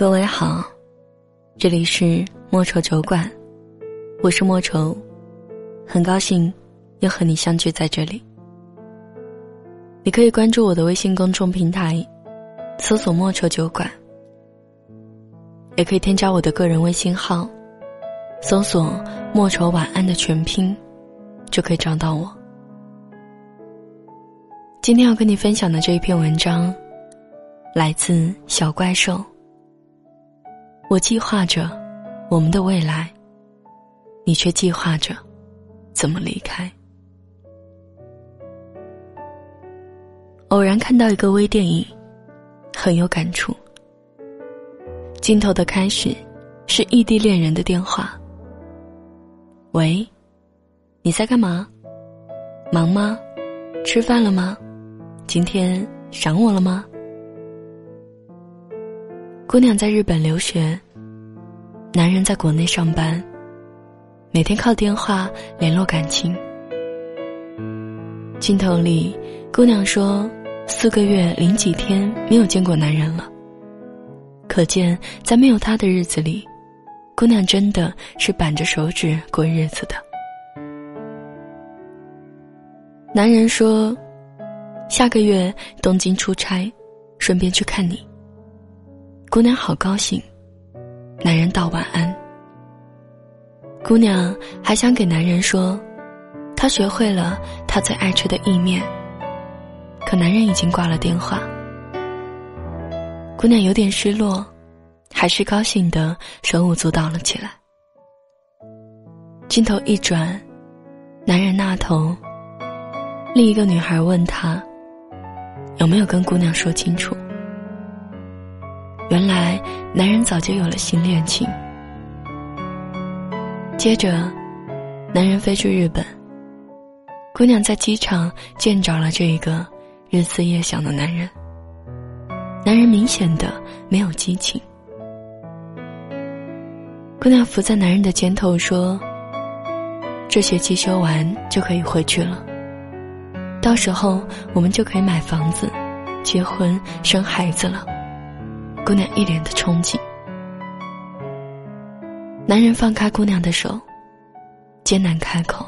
各位好，这里是莫愁酒馆，我是莫愁，很高兴又和你相聚在这里。你可以关注我的微信公众平台，搜索“莫愁酒馆”，也可以添加我的个人微信号，搜索“莫愁晚安”的全拼，就可以找到我。今天要跟你分享的这一篇文章，来自小怪兽。我计划着我们的未来，你却计划着怎么离开。偶然看到一个微电影，很有感触。镜头的开始是异地恋人的电话。喂，你在干嘛？忙吗？吃饭了吗？今天想我了吗？姑娘在日本留学，男人在国内上班，每天靠电话联络感情。镜头里，姑娘说：“四个月零几天没有见过男人了。”可见，在没有他的日子里，姑娘真的是板着手指过日子的。男人说：“下个月东京出差，顺便去看你。”姑娘好高兴，男人道晚安。姑娘还想给男人说，她学会了他最爱吃的意面。可男人已经挂了电话。姑娘有点失落，还是高兴的手舞足蹈了起来。镜头一转，男人那头，另一个女孩问他，有没有跟姑娘说清楚。男人早就有了新恋情。接着，男人飞去日本。姑娘在机场见着了这一个日思夜想的男人。男人明显的没有激情。姑娘伏在男人的肩头说：“这学期修完就可以回去了。到时候我们就可以买房子、结婚、生孩子了。”姑娘一脸的憧憬，男人放开姑娘的手，艰难开口：“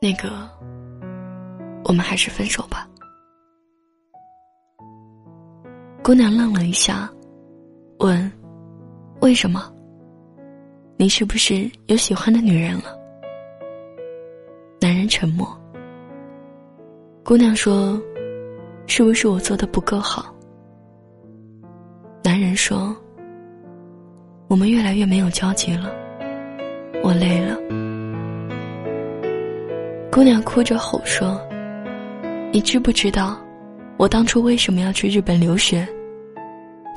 那个，我们还是分手吧。”姑娘愣了一下，问：“为什么？你是不是有喜欢的女人了？”男人沉默。姑娘说：“是不是我做的不够好？”男人说：“我们越来越没有交集了，我累了。”姑娘哭着吼说：“你知不知道，我当初为什么要去日本留学？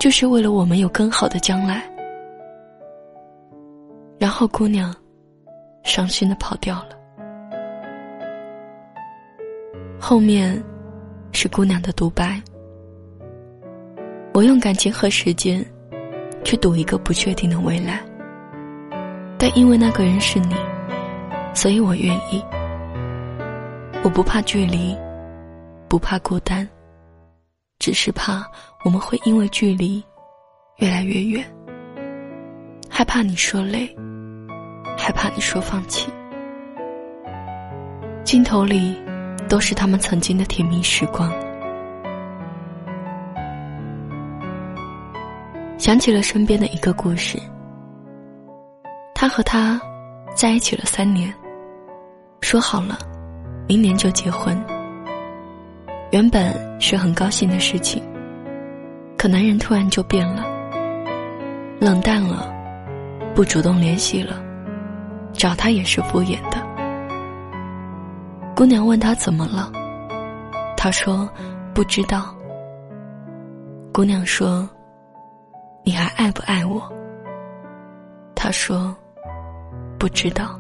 就是为了我们有更好的将来。”然后姑娘伤心的跑掉了。后面是姑娘的独白。我用感情和时间，去赌一个不确定的未来。但因为那个人是你，所以我愿意。我不怕距离，不怕孤单，只是怕我们会因为距离越来越远。害怕你说累，害怕你说放弃。镜头里，都是他们曾经的甜蜜时光。想起了身边的一个故事。他和她在一起了三年，说好了，明年就结婚。原本是很高兴的事情，可男人突然就变了，冷淡了，不主动联系了，找他也是敷衍的。姑娘问他怎么了，他说不知道。姑娘说。你还爱不爱我？他说：“不知道。”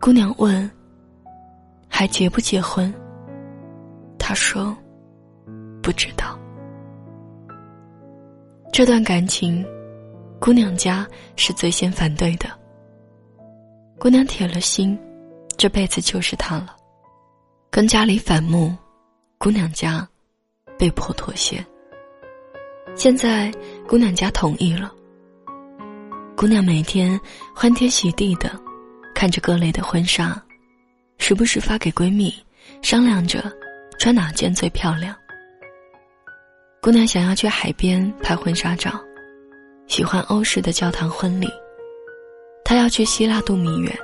姑娘问：“还结不结婚？”他说：“不知道。”这段感情，姑娘家是最先反对的。姑娘铁了心，这辈子就是他了，跟家里反目，姑娘家被迫妥协。现在姑娘家同意了。姑娘每天欢天喜地的看着各类的婚纱，时不时发给闺蜜商量着穿哪件最漂亮。姑娘想要去海边拍婚纱照，喜欢欧式的教堂婚礼。她要去希腊度蜜月。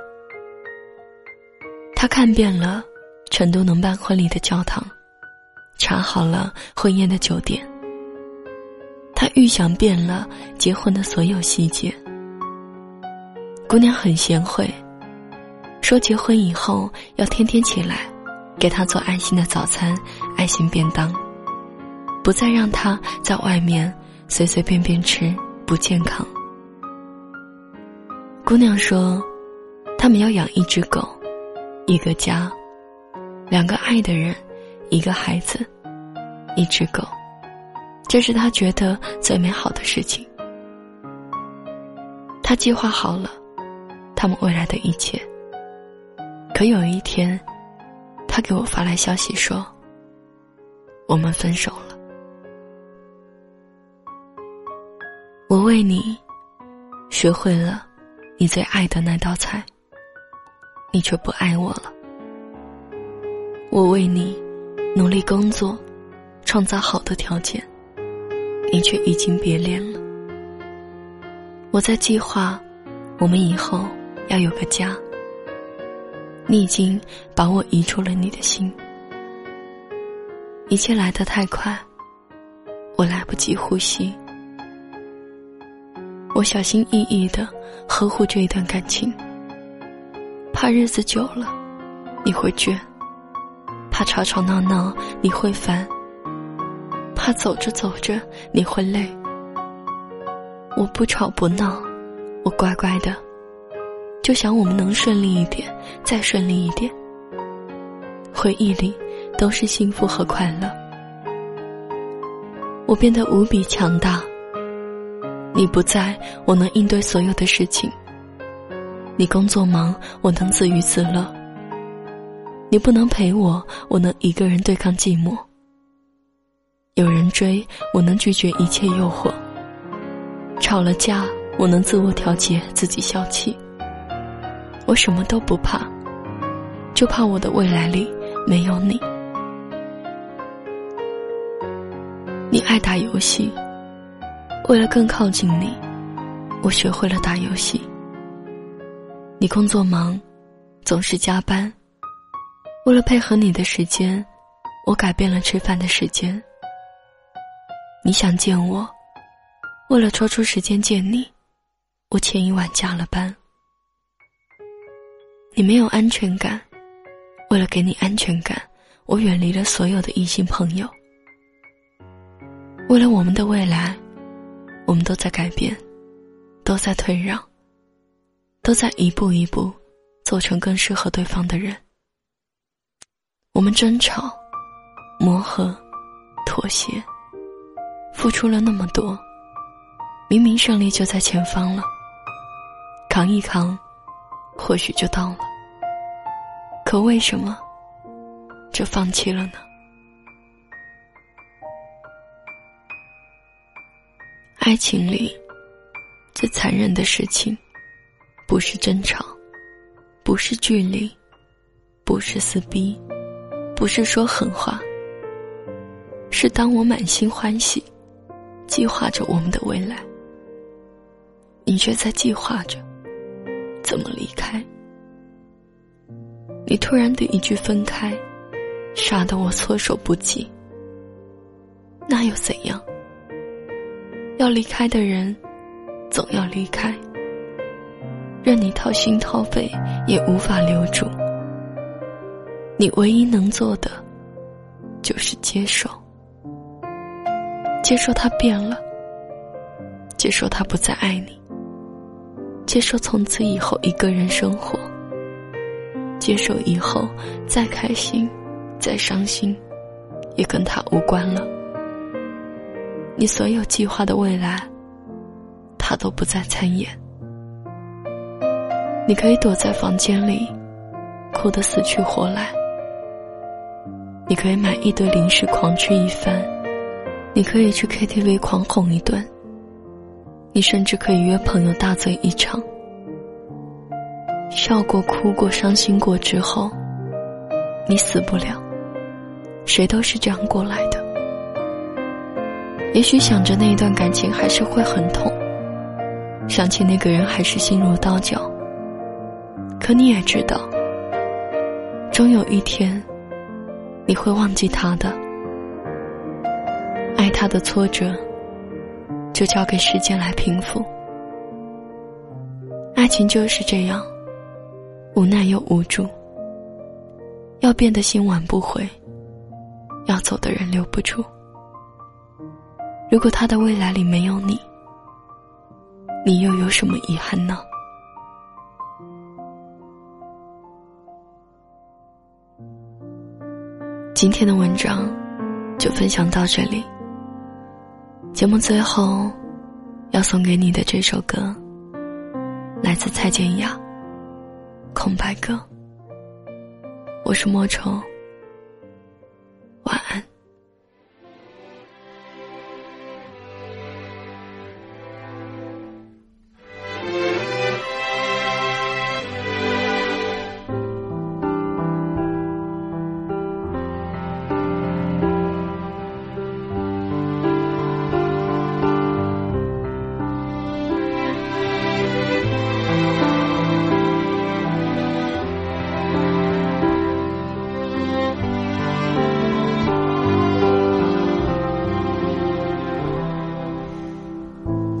她看遍了成都能办婚礼的教堂，查好了婚宴的酒店。他预想遍了结婚的所有细节。姑娘很贤惠，说结婚以后要天天起来，给她做爱心的早餐、爱心便当，不再让她在外面随随便便吃，不健康。姑娘说：“他们要养一只狗，一个家，两个爱的人，一个孩子，一只狗，这是他觉得最美好的事情。他计划好了他们未来的一切。可有一天，他给我发来消息说：我们分手了。我为你学会了。”你最爱的那道菜，你却不爱我了。我为你努力工作，创造好的条件，你却移情别恋了。我在计划，我们以后要有个家。你已经把我移出了你的心，一切来得太快，我来不及呼吸。我小心翼翼的呵护这一段感情，怕日子久了你会倦，怕吵吵闹闹你会烦，怕走着走着你会累。我不吵不闹，我乖乖的，就想我们能顺利一点，再顺利一点。回忆里都是幸福和快乐，我变得无比强大。你不在，我能应对所有的事情。你工作忙，我能自娱自乐。你不能陪我，我能一个人对抗寂寞。有人追，我能拒绝一切诱惑。吵了架，我能自我调节，自己消气。我什么都不怕，就怕我的未来里没有你。你爱打游戏。为了更靠近你，我学会了打游戏。你工作忙，总是加班。为了配合你的时间，我改变了吃饭的时间。你想见我，为了抽出时间见你，我前一晚加了班。你没有安全感，为了给你安全感，我远离了所有的异性朋友。为了我们的未来。我们都在改变，都在退让，都在一步一步做成更适合对方的人。我们争吵、磨合、妥协，付出了那么多，明明胜利就在前方了，扛一扛，或许就到了。可为什么就放弃了呢？爱情里最残忍的事情，不是争吵，不是距离，不是撕逼，不是说狠话，是当我满心欢喜，计划着我们的未来，你却在计划着怎么离开。你突然的一句分开，杀得我措手不及。那又怎样？要离开的人，总要离开。任你掏心掏肺，也无法留住。你唯一能做的，就是接受。接受他变了，接受他不再爱你，接受从此以后一个人生活，接受以后再开心、再伤心，也跟他无关了。你所有计划的未来，他都不再参演。你可以躲在房间里，哭得死去活来。你可以买一堆零食狂吃一番，你可以去 KTV 狂哄一顿，你甚至可以约朋友大醉一场。笑过、哭过、伤心过之后，你死不了。谁都是这样过来的。也许想着那一段感情还是会很痛，想起那个人还是心如刀绞。可你也知道，终有一天，你会忘记他的。爱他的挫折，就交给时间来平复。爱情就是这样，无奈又无助。要变得心挽不回，要走的人留不住。如果他的未来里没有你，你又有什么遗憾呢？今天的文章就分享到这里。节目最后要送给你的这首歌，来自蔡健雅，《空白格》。我是莫愁，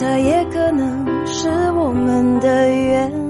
但它也可能是我们的缘。